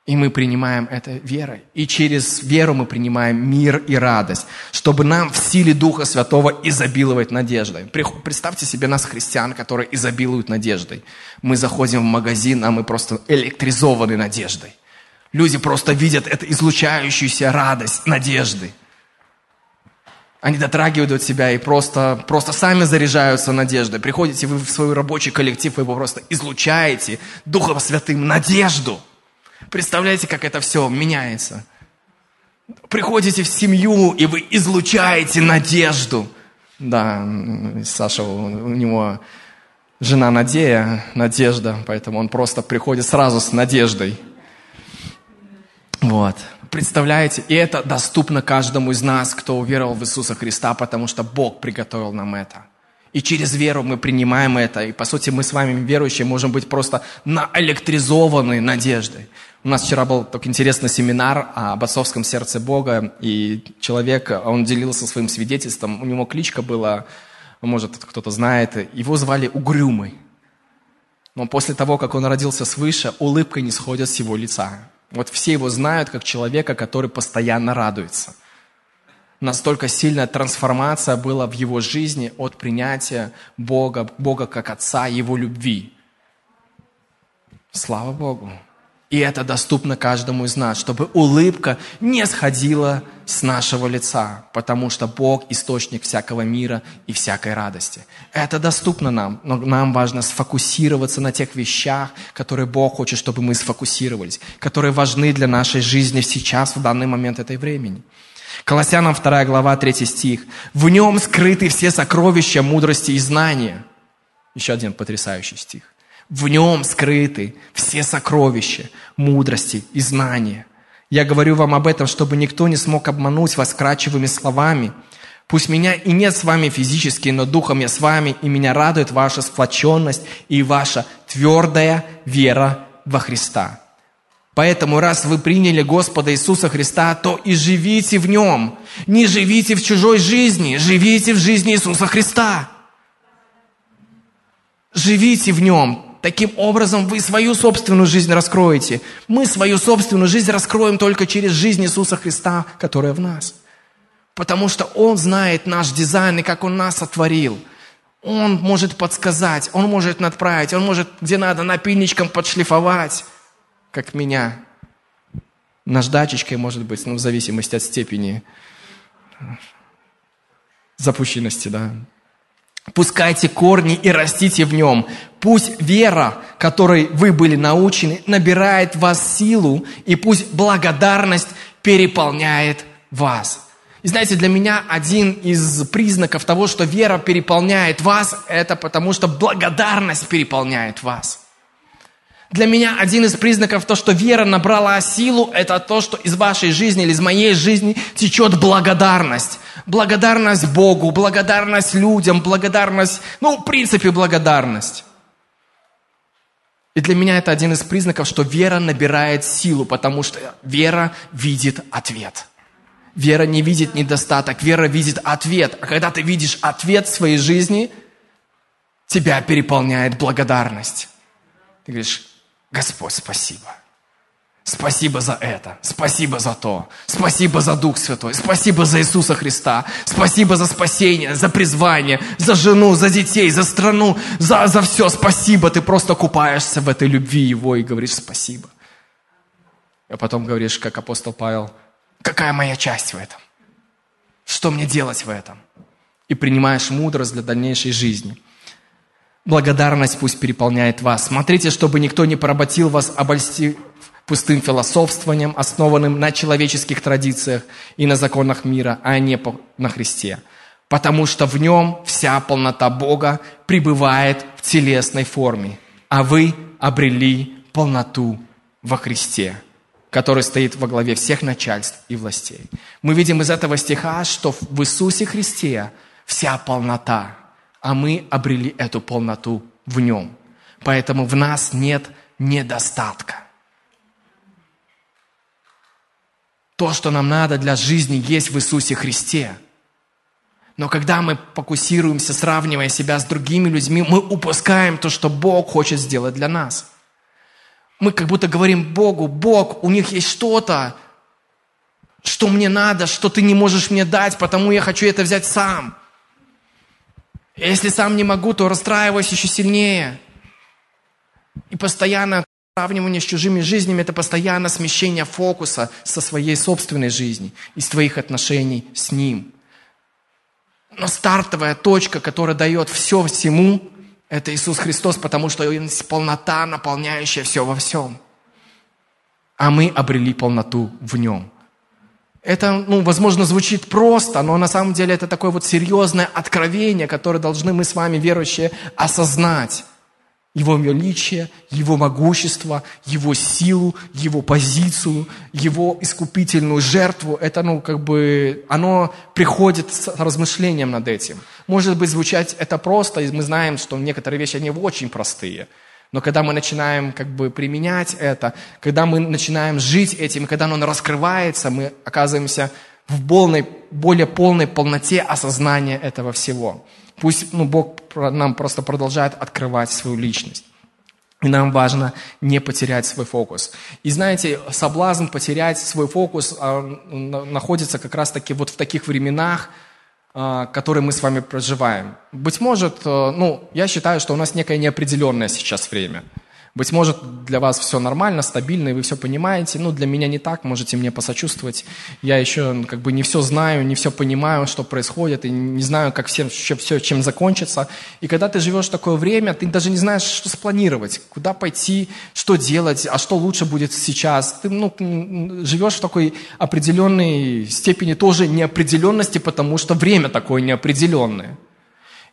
И мы принимаем это верой. И через веру мы принимаем мир и радость, чтобы нам в силе Духа Святого изобиловать надеждой. Представьте себе нас, христиан, которые изобилуют надеждой. Мы заходим в магазин, а мы просто электризованы надеждой. Люди просто видят эту излучающуюся радость, надежды. Они дотрагивают от себя и просто, просто сами заряжаются надеждой. Приходите вы в свой рабочий коллектив, и вы просто излучаете Духом Святым надежду. Представляете, как это все меняется? Приходите в семью, и вы излучаете надежду. Да, Саша, у него жена Надея, Надежда, поэтому он просто приходит сразу с надеждой. Вот. Представляете? И это доступно каждому из нас, кто уверовал в Иисуса Христа, потому что Бог приготовил нам это. И через веру мы принимаем это. И, по сути, мы с вами, верующие, можем быть просто наэлектризованы надеждой. У нас вчера был такой интересный семинар об отцовском сердце Бога, и человек, он делился своим свидетельством. У него кличка была, может, кто-то знает, его звали Угрюмый. Но после того, как он родился свыше, улыбка не сходит с его лица. Вот все его знают как человека, который постоянно радуется. Настолько сильная трансформация была в его жизни от принятия Бога, Бога как Отца, Его любви. Слава Богу. И это доступно каждому из нас, чтобы улыбка не сходила с нашего лица, потому что Бог – источник всякого мира и всякой радости. Это доступно нам, но нам важно сфокусироваться на тех вещах, которые Бог хочет, чтобы мы сфокусировались, которые важны для нашей жизни сейчас, в данный момент этой времени. Колоссянам 2 глава, 3 стих. «В нем скрыты все сокровища мудрости и знания». Еще один потрясающий стих. В нем скрыты все сокровища мудрости и знания. Я говорю вам об этом, чтобы никто не смог обмануть вас крачевыми словами. Пусть меня и нет с вами физически, но духом я с вами, и меня радует ваша сплоченность и ваша твердая вера во Христа. Поэтому, раз вы приняли Господа Иисуса Христа, то и живите в Нем. Не живите в чужой жизни, живите в жизни Иисуса Христа. Живите в Нем, Таким образом, вы свою собственную жизнь раскроете. Мы свою собственную жизнь раскроем только через жизнь Иисуса Христа, которая в нас. Потому что Он знает наш дизайн и как Он нас сотворил. Он может подсказать, Он может надправить, Он может, где надо, напильничком подшлифовать, как меня. Наждачечкой, может быть, ну, в зависимости от степени запущенности, да. Пускайте корни и растите в нем. Пусть вера, которой вы были научены, набирает вас силу, и пусть благодарность переполняет вас. И знаете, для меня один из признаков того, что вера переполняет вас, это потому что благодарность переполняет вас. Для меня один из признаков того, что вера набрала силу, это то, что из вашей жизни или из моей жизни течет благодарность. Благодарность Богу, благодарность людям, благодарность, ну, в принципе, благодарность. И для меня это один из признаков, что вера набирает силу, потому что вера видит ответ. Вера не видит недостаток, вера видит ответ. А когда ты видишь ответ в своей жизни, тебя переполняет благодарность. Ты говоришь, Господь, спасибо. Спасибо за это, спасибо за то, спасибо за Дух Святой, спасибо за Иисуса Христа, спасибо за спасение, за призвание, за жену, за детей, за страну, за, за все, спасибо. Ты просто купаешься в этой любви Его и говоришь спасибо. А потом говоришь, как апостол Павел, какая моя часть в этом? Что мне делать в этом? И принимаешь мудрость для дальнейшей жизни. Благодарность пусть переполняет вас. Смотрите, чтобы никто не поработил вас, обольстив пустым философствованием, основанным на человеческих традициях и на законах мира, а не на Христе. Потому что в нем вся полнота Бога пребывает в телесной форме, а вы обрели полноту во Христе, который стоит во главе всех начальств и властей. Мы видим из этого стиха, что в Иисусе Христе вся полнота, а мы обрели эту полноту в нем. Поэтому в нас нет недостатка. То, что нам надо для жизни, есть в Иисусе Христе. Но когда мы фокусируемся, сравнивая себя с другими людьми, мы упускаем то, что Бог хочет сделать для нас. Мы как будто говорим Богу, Бог, у них есть что-то, что мне надо, что ты не можешь мне дать, потому я хочу это взять сам. Если сам не могу, то расстраиваюсь еще сильнее. И постоянно Сравнивание с чужими жизнями – это постоянно смещение фокуса со своей собственной жизни и с твоих отношений с Ним. Но стартовая точка, которая дает все всему, это Иисус Христос, потому что Он полнота, наполняющая все во всем. А мы обрели полноту в Нем. Это, ну, возможно, звучит просто, но на самом деле это такое вот серьезное откровение, которое должны мы с вами, верующие, осознать. Его величие, Его могущество, Его силу, Его позицию, Его искупительную жертву. Это, ну, как бы, оно приходит с размышлением над этим. Может быть, звучать это просто, и мы знаем, что некоторые вещи, они очень простые. Но когда мы начинаем как бы применять это, когда мы начинаем жить этим, когда оно раскрывается, мы оказываемся в полной, более полной полноте осознания этого всего. Пусть ну, Бог нам просто продолжает открывать свою личность. И нам важно не потерять свой фокус. И знаете, соблазн потерять свой фокус а, находится как раз-таки вот в таких временах, а, которые мы с вами проживаем. Быть может, э, ну, я считаю, что у нас некое неопределенное сейчас время – быть может, для вас все нормально, стабильно, и вы все понимаете. Ну, для меня не так, можете мне посочувствовать. Я еще как бы не все знаю, не все понимаю, что происходит, и не знаю, как все, все, чем закончится. И когда ты живешь такое время, ты даже не знаешь, что спланировать, куда пойти, что делать, а что лучше будет сейчас. Ты ну, живешь в такой определенной степени тоже неопределенности, потому что время такое неопределенное.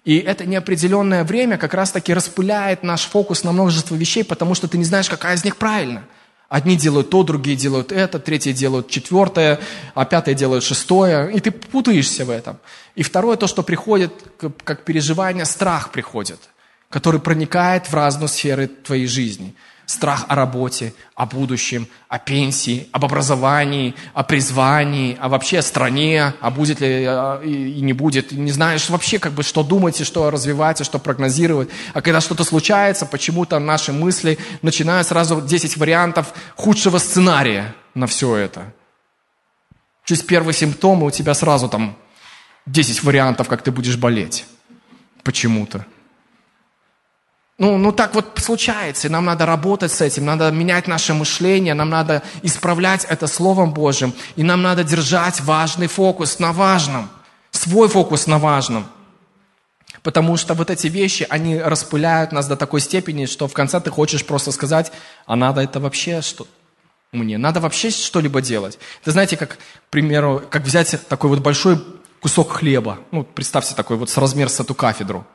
И это неопределенное время как раз-таки распыляет наш фокус на множество вещей, потому что ты не знаешь, какая из них правильна. Одни делают то, другие делают это, третьи делают четвертое, а пятые делают шестое, и ты путаешься в этом. И второе, то, что приходит, как переживание, страх приходит, который проникает в разные сферы твоей жизни – Страх о работе, о будущем, о пенсии, об образовании, о призвании, о вообще стране, а будет ли э, и не будет. Не знаешь вообще, как бы, что думать и что развивать, и что прогнозировать. А когда что-то случается, почему-то наши мысли начинают сразу 10 вариантов худшего сценария на все это. Через первые симптомы у тебя сразу там 10 вариантов, как ты будешь болеть. Почему-то. Ну, ну так вот случается, и нам надо работать с этим, надо менять наше мышление, нам надо исправлять это Словом Божьим, и нам надо держать важный фокус на важном, свой фокус на важном. Потому что вот эти вещи, они распыляют нас до такой степени, что в конце ты хочешь просто сказать, а надо это вообще что мне? Надо вообще что-либо делать. Это знаете, как, к примеру, как взять такой вот большой кусок хлеба. Ну, представьте такой вот с размер с эту кафедру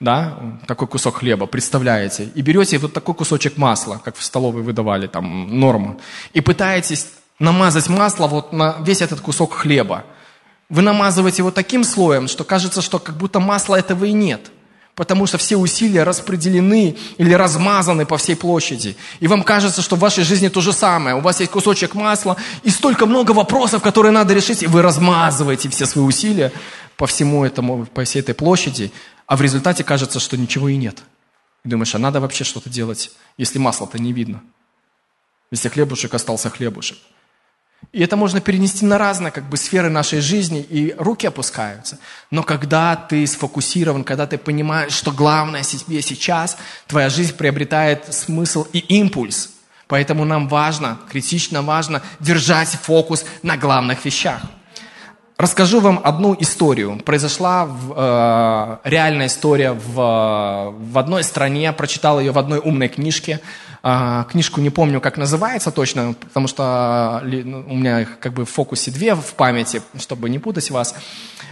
да, такой кусок хлеба, представляете, и берете вот такой кусочек масла, как в столовой выдавали, там, норму, и пытаетесь намазать масло вот на весь этот кусок хлеба. Вы намазываете его таким слоем, что кажется, что как будто масла этого и нет. потому что все усилия распределены или размазаны по всей площади. И вам кажется, что в вашей жизни то же самое. У вас есть кусочек масла и столько много вопросов, которые надо решить, и вы размазываете все свои усилия по всему этому, по всей этой площади, а в результате кажется, что ничего и нет. И думаешь, а надо вообще что-то делать, если масла-то не видно? Если хлебушек остался хлебушек. И это можно перенести на разные как бы, сферы нашей жизни, и руки опускаются. Но когда ты сфокусирован, когда ты понимаешь, что главное себе сейчас, твоя жизнь приобретает смысл и импульс. Поэтому нам важно, критично важно держать фокус на главных вещах. Расскажу вам одну историю. Произошла э, реальная история в, в одной стране, прочитал ее в одной умной книжке. А, книжку не помню, как называется точно, потому что ну, у меня как бы в фокусе две в памяти, чтобы не путать вас.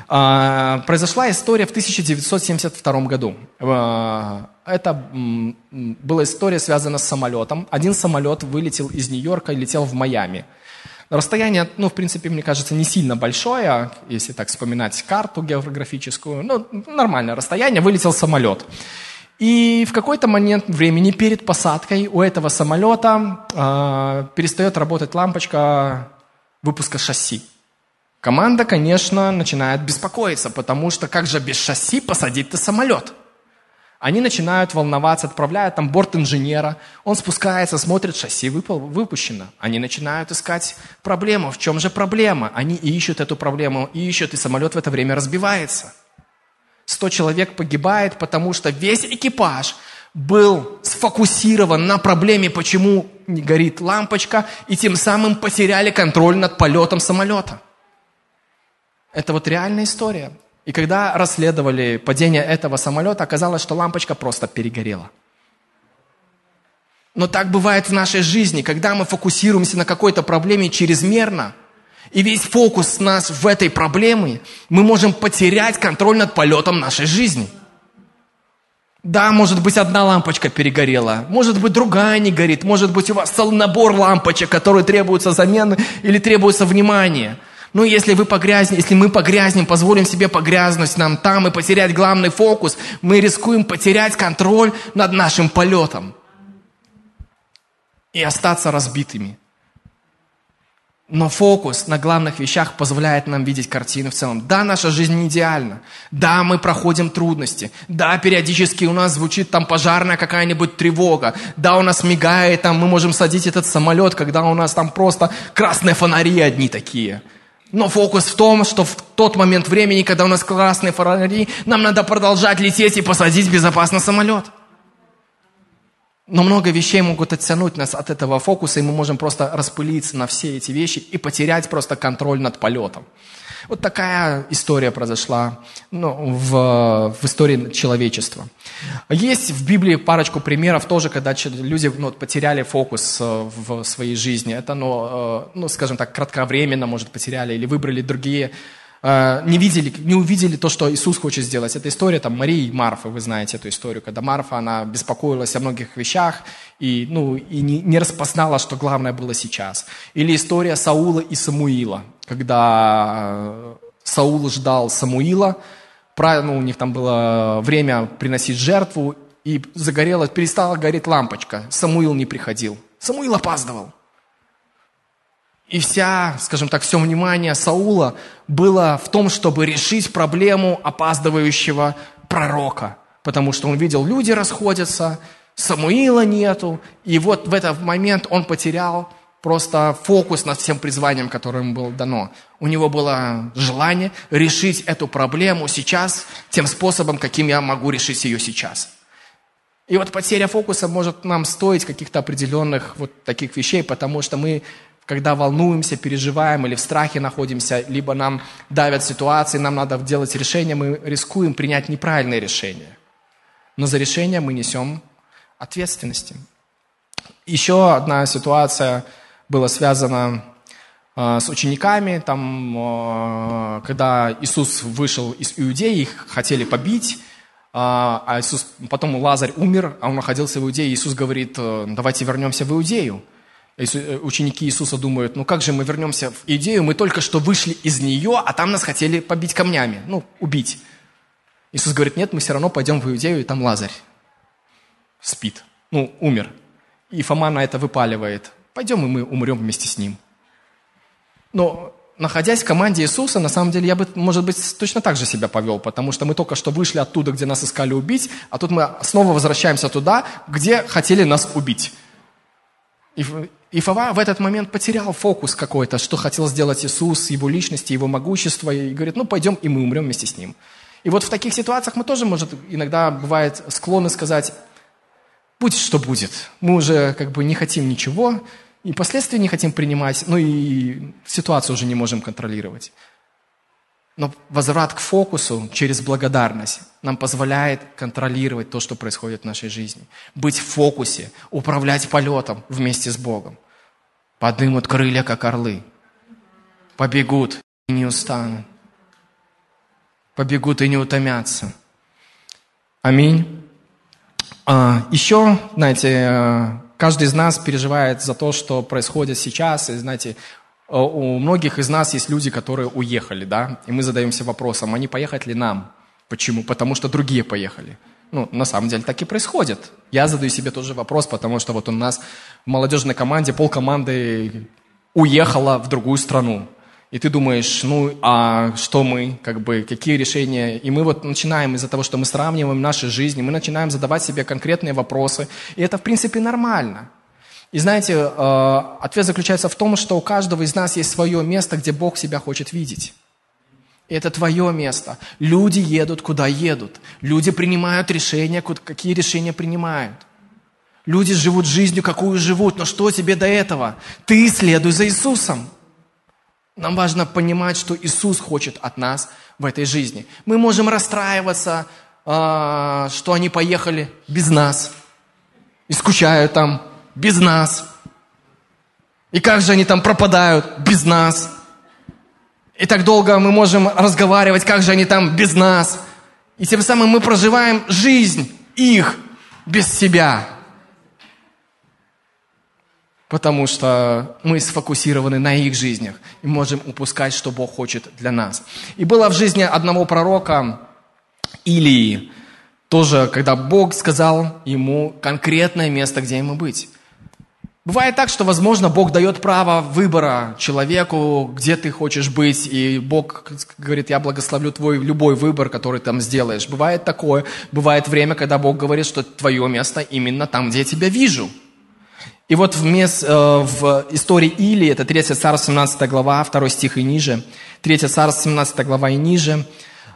А, произошла история в 1972 году. А, это была история, связана с самолетом. Один самолет вылетел из Нью-Йорка и летел в Майами. Расстояние, ну, в принципе, мне кажется, не сильно большое, если так вспоминать карту географическую. Ну, нормальное расстояние, вылетел самолет. И в какой-то момент времени перед посадкой у этого самолета э, перестает работать лампочка выпуска шасси. Команда, конечно, начинает беспокоиться, потому что как же без шасси посадить-то самолет? Они начинают волноваться, отправляют там борт инженера, он спускается, смотрит, шасси выпал, выпущено. Они начинают искать проблему. В чем же проблема? Они ищут эту проблему, ищут, и самолет в это время разбивается. 100 человек погибает, потому что весь экипаж был сфокусирован на проблеме, почему не горит лампочка, и тем самым потеряли контроль над полетом самолета. Это вот реальная история. И когда расследовали падение этого самолета, оказалось, что лампочка просто перегорела. Но так бывает в нашей жизни, когда мы фокусируемся на какой-то проблеме чрезмерно – и весь фокус нас в этой проблеме, мы можем потерять контроль над полетом нашей жизни. Да, может быть, одна лампочка перегорела, может быть, другая не горит, может быть, у вас целый набор лампочек, которые требуются замены или требуется внимания. Но если, вы погрязнем, если мы погрязнем, позволим себе погрязнуть нам там и потерять главный фокус, мы рискуем потерять контроль над нашим полетом и остаться разбитыми. Но фокус на главных вещах позволяет нам видеть картину в целом. Да, наша жизнь не идеальна. Да, мы проходим трудности. Да, периодически у нас звучит там пожарная какая-нибудь тревога. Да, у нас мигает, там мы можем садить этот самолет, когда у нас там просто красные фонари одни такие. Но фокус в том, что в тот момент времени, когда у нас красные фонари, нам надо продолжать лететь и посадить безопасно самолет. Но много вещей могут оттянуть нас от этого фокуса, и мы можем просто распылиться на все эти вещи и потерять просто контроль над полетом. Вот такая история произошла ну, в, в истории человечества. Есть в Библии парочку примеров тоже, когда люди ну, потеряли фокус э, в своей жизни. Это, ну, э, ну, скажем так, кратковременно, может, потеряли или выбрали другие Э, не видели, не увидели то, что Иисус хочет сделать. Это история там, Марии и Марфы, вы знаете эту историю, когда Марфа, она беспокоилась о многих вещах и, ну, и не, не распознала, что главное было сейчас. Или история Саула и Самуила, когда э, Саул ждал Самуила, ну, у них там было время приносить жертву, и загорела, перестала гореть лампочка. Самуил не приходил. Самуил опаздывал. И вся, скажем так, все внимание Саула было в том, чтобы решить проблему опаздывающего пророка. Потому что он видел, люди расходятся, Самуила нету. И вот в этот момент он потерял просто фокус над всем призванием, которое ему было дано. У него было желание решить эту проблему сейчас тем способом, каким я могу решить ее сейчас. И вот потеря фокуса может нам стоить каких-то определенных вот таких вещей, потому что мы когда волнуемся, переживаем или в страхе находимся, либо нам давят ситуации, нам надо делать решение, мы рискуем принять неправильное решение. Но за решение мы несем ответственности. Еще одна ситуация была связана э, с учениками, там, э, когда Иисус вышел из Иудеи, их хотели побить, э, а Иисус, потом Лазарь умер, а он находился в Иудее, Иисус говорит, давайте вернемся в Иудею. Э, ученики Иисуса думают, ну как же мы вернемся в идею, мы только что вышли из нее, а там нас хотели побить камнями, ну, убить. Иисус говорит, нет, мы все равно пойдем в Иудею, и там Лазарь спит. Ну, умер. И Фома на это выпаливает. Пойдем, и мы умрем вместе с ним. Но находясь в команде Иисуса, на самом деле я бы, может быть, точно так же себя повел, потому что мы только что вышли оттуда, где нас искали убить, а тут мы снова возвращаемся туда, где хотели нас убить. И, Фова в этот момент потерял фокус какой-то, что хотел сделать Иисус, его личности, его могущество, и говорит, ну пойдем, и мы умрем вместе с ним. И вот в таких ситуациях мы тоже, может, иногда бывает склонны сказать, будь что будет, мы уже как бы не хотим ничего, и последствия не хотим принимать, ну и ситуацию уже не можем контролировать. Но возврат к фокусу через благодарность нам позволяет контролировать то, что происходит в нашей жизни. Быть в фокусе, управлять полетом вместе с Богом. Подымут крылья, как орлы. Побегут и не устанут. Побегут и не утомятся. Аминь. А, еще, знаете, каждый из нас переживает за то, что происходит сейчас. И, знаете, у многих из нас есть люди, которые уехали, да, и мы задаемся вопросом, они поехать ли нам? Почему? Потому что другие поехали. Ну, на самом деле так и происходит. Я задаю себе тоже вопрос, потому что вот у нас в молодежной команде пол команды уехала в другую страну. И ты думаешь, ну, а что мы, как бы, какие решения? И мы вот начинаем из-за того, что мы сравниваем наши жизни, мы начинаем задавать себе конкретные вопросы. И это, в принципе, нормально. И знаете, э, ответ заключается в том, что у каждого из нас есть свое место, где Бог себя хочет видеть. И это твое место. Люди едут, куда едут. Люди принимают решения, какие решения принимают. Люди живут жизнью, какую живут. Но что тебе до этого? Ты следуй за Иисусом. Нам важно понимать, что Иисус хочет от нас в этой жизни. Мы можем расстраиваться, а, что они поехали без нас и скучают там без нас. И как же они там пропадают без нас. И так долго мы можем разговаривать, как же они там без нас. И тем самым мы проживаем жизнь их без себя потому что мы сфокусированы на их жизнях и можем упускать, что Бог хочет для нас. И было в жизни одного пророка Илии, тоже, когда Бог сказал ему конкретное место, где ему быть. Бывает так, что, возможно, Бог дает право выбора человеку, где ты хочешь быть, и Бог говорит, я благословлю твой любой выбор, который там сделаешь. Бывает такое, бывает время, когда Бог говорит, что твое место именно там, где я тебя вижу – и вот в, мес, э, в истории Или, это 3 царство 17 глава, 2 стих и ниже, 3 царство 17 глава и ниже,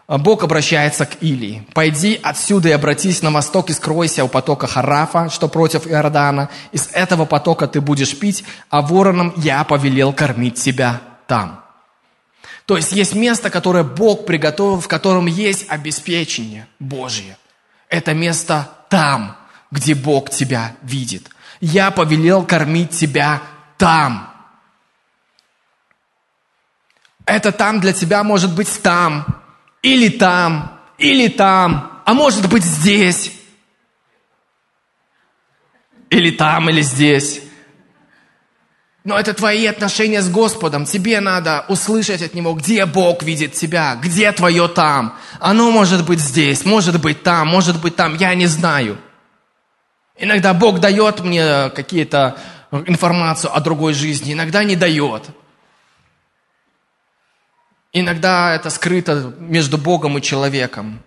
э, Бог обращается к Илии. «Пойди отсюда и обратись на восток и скройся у потока Харафа, что против Иордана. Из этого потока ты будешь пить, а вороном я повелел кормить тебя там». То есть есть место, которое Бог приготовил, в котором есть обеспечение Божье. Это место там, где Бог тебя видит – я повелел кормить тебя там. Это там для тебя может быть там, или там, или там, а может быть здесь, или там, или здесь. Но это твои отношения с Господом. Тебе надо услышать от Него, где Бог видит тебя, где твое там. Оно может быть здесь, может быть там, может быть там, я не знаю. Иногда Бог дает мне какие-то информацию о другой жизни, иногда не дает. Иногда это скрыто между Богом и человеком.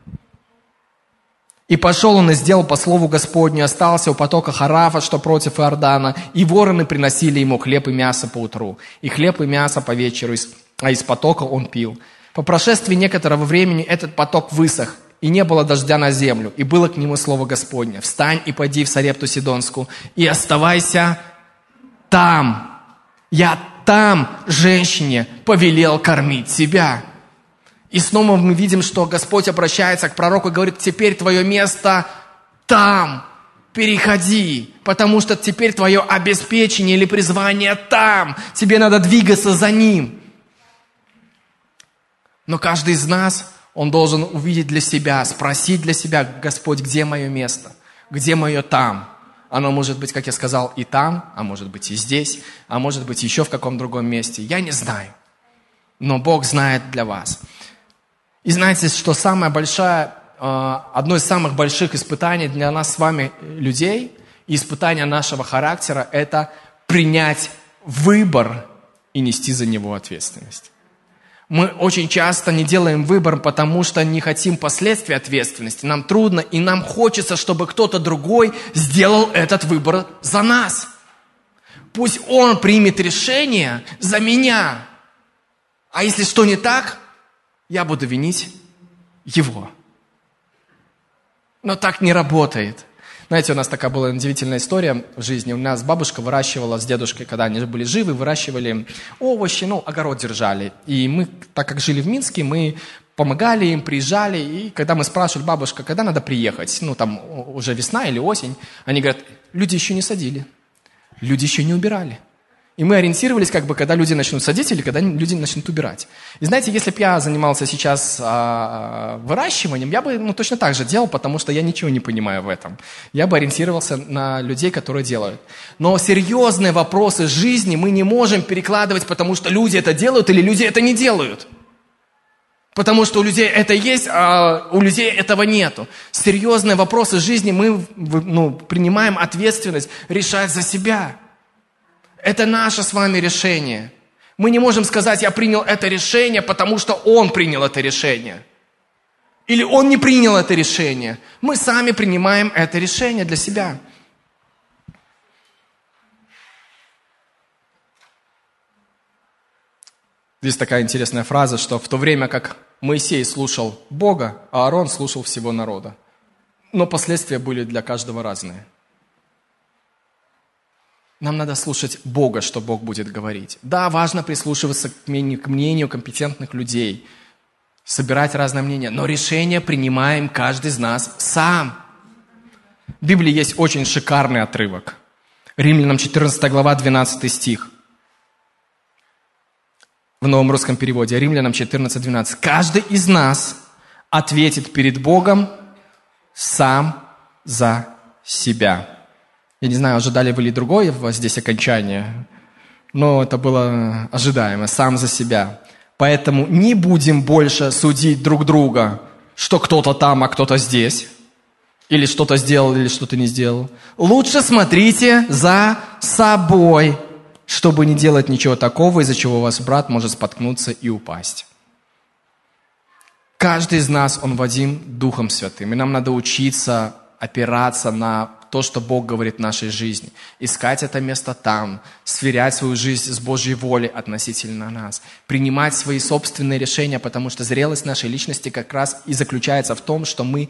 И пошел он и сделал по слову Господню, остался у потока Харафа, что против Иордана, и вороны приносили ему хлеб и мясо по утру, и хлеб и мясо по вечеру, а из потока он пил. По прошествии некоторого времени этот поток высох, и не было дождя на землю, и было к нему слово Господне. Встань и пойди в Сарепту Сидонскую, и оставайся там. Я там женщине повелел кормить себя. И снова мы видим, что Господь обращается к пророку и говорит, теперь твое место там, переходи, потому что теперь твое обеспечение или призвание там, тебе надо двигаться за ним. Но каждый из нас он должен увидеть для себя, спросить для себя, Господь, где мое место? Где мое там? Оно может быть, как я сказал, и там, а может быть и здесь, а может быть еще в каком другом месте. Я не знаю. Но Бог знает для вас. И знаете, что самая большая одно из самых больших испытаний для нас с вами, людей, и испытания нашего характера – это принять выбор и нести за него ответственность. Мы очень часто не делаем выбор, потому что не хотим последствий ответственности. Нам трудно, и нам хочется, чтобы кто-то другой сделал этот выбор за нас. Пусть он примет решение за меня. А если что не так, я буду винить его. Но так не работает. Знаете, у нас такая была удивительная история в жизни. У нас бабушка выращивала с дедушкой, когда они были живы, выращивали овощи, ну, огород держали. И мы, так как жили в Минске, мы помогали им, приезжали, и когда мы спрашивали, бабушка, когда надо приехать, ну, там уже весна или осень, они говорят, люди еще не садили, люди еще не убирали. И мы ориентировались, как бы, когда люди начнут садить или когда люди начнут убирать. И знаете, если бы я занимался сейчас а, выращиванием, я бы ну, точно так же делал, потому что я ничего не понимаю в этом. Я бы ориентировался на людей, которые делают. Но серьезные вопросы жизни мы не можем перекладывать, потому что люди это делают или люди это не делают. Потому что у людей это есть, а у людей этого нету. Серьезные вопросы жизни мы ну, принимаем ответственность решать за себя. Это наше с вами решение. Мы не можем сказать, я принял это решение, потому что он принял это решение. Или он не принял это решение. Мы сами принимаем это решение для себя. Здесь такая интересная фраза, что в то время как Моисей слушал Бога, а Аарон слушал всего народа. Но последствия были для каждого разные. Нам надо слушать Бога, что Бог будет говорить. Да, важно прислушиваться к мнению, к мнению компетентных людей, собирать разные мнения, но решение принимаем каждый из нас сам. В Библии есть очень шикарный отрывок. Римлянам 14 глава, 12 стих. В новом русском переводе. Римлянам 14, 12. Каждый из нас ответит перед Богом сам за себя. Я не знаю, ожидали вы ли другое здесь окончание, но это было ожидаемо, сам за себя. Поэтому не будем больше судить друг друга, что кто-то там, а кто-то здесь, или что-то сделал, или что-то не сделал. Лучше смотрите за собой, чтобы не делать ничего такого, из-за чего ваш брат может споткнуться и упасть. Каждый из нас, он Вадим Духом Святым, и нам надо учиться опираться на то, что Бог говорит в нашей жизни. Искать это место там, сверять свою жизнь с Божьей волей относительно нас. Принимать свои собственные решения, потому что зрелость нашей личности как раз и заключается в том, что мы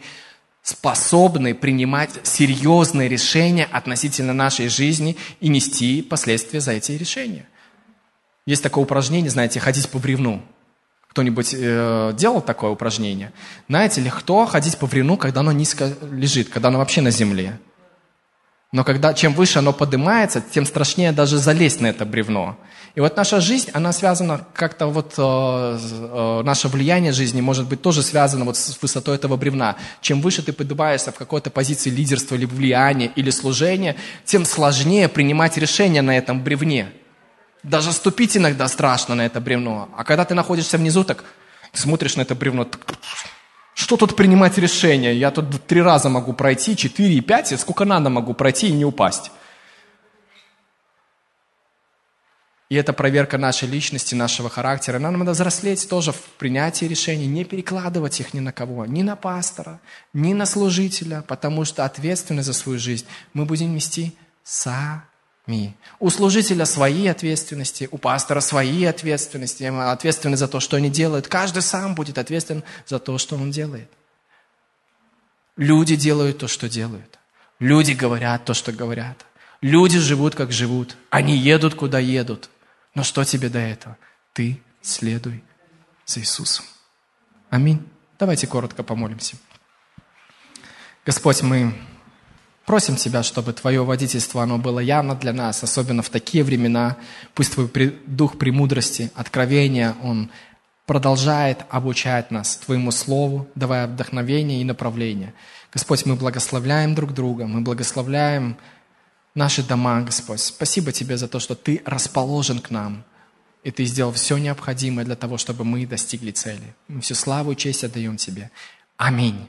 способны принимать серьезные решения относительно нашей жизни и нести последствия за эти решения. Есть такое упражнение, знаете, ходить по бревну. Кто-нибудь э, делал такое упражнение? Знаете кто ходить по бревну, когда оно низко лежит, когда оно вообще на земле? Но когда, чем выше оно поднимается, тем страшнее даже залезть на это бревно. И вот наша жизнь, она связана как-то вот, э, э, наше влияние жизни может быть тоже связано вот с высотой этого бревна. Чем выше ты поднимаешься в какой-то позиции лидерства или влияния или служения, тем сложнее принимать решения на этом бревне. Даже ступить иногда страшно на это бревно. А когда ты находишься внизу, так смотришь на это бревно, так, что тут принимать решения? Я тут три раза могу пройти, четыре и пять, и сколько надо могу пройти и не упасть. И это проверка нашей личности, нашего характера. Нам надо взрослеть тоже в принятии решений, не перекладывать их ни на кого, ни на пастора, ни на служителя, потому что ответственность за свою жизнь мы будем нести сами. У служителя свои ответственности, у пастора свои ответственности, ответственность за то, что они делают. Каждый сам будет ответственен за то, что он делает. Люди делают то, что делают. Люди говорят то, что говорят. Люди живут, как живут. Они едут, куда едут. Но что тебе до этого? Ты следуй за Иисусом. Аминь. Давайте коротко помолимся. Господь, мы Просим Тебя, чтобы Твое водительство, оно было явно для нас, особенно в такие времена. Пусть Твой дух премудрости, откровения, он продолжает обучать нас Твоему Слову, давая вдохновение и направление. Господь, мы благословляем друг друга, мы благословляем наши дома, Господь. Спасибо Тебе за то, что Ты расположен к нам, и Ты сделал все необходимое для того, чтобы мы достигли цели. Мы всю славу и честь отдаем Тебе. Аминь.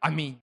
Аминь.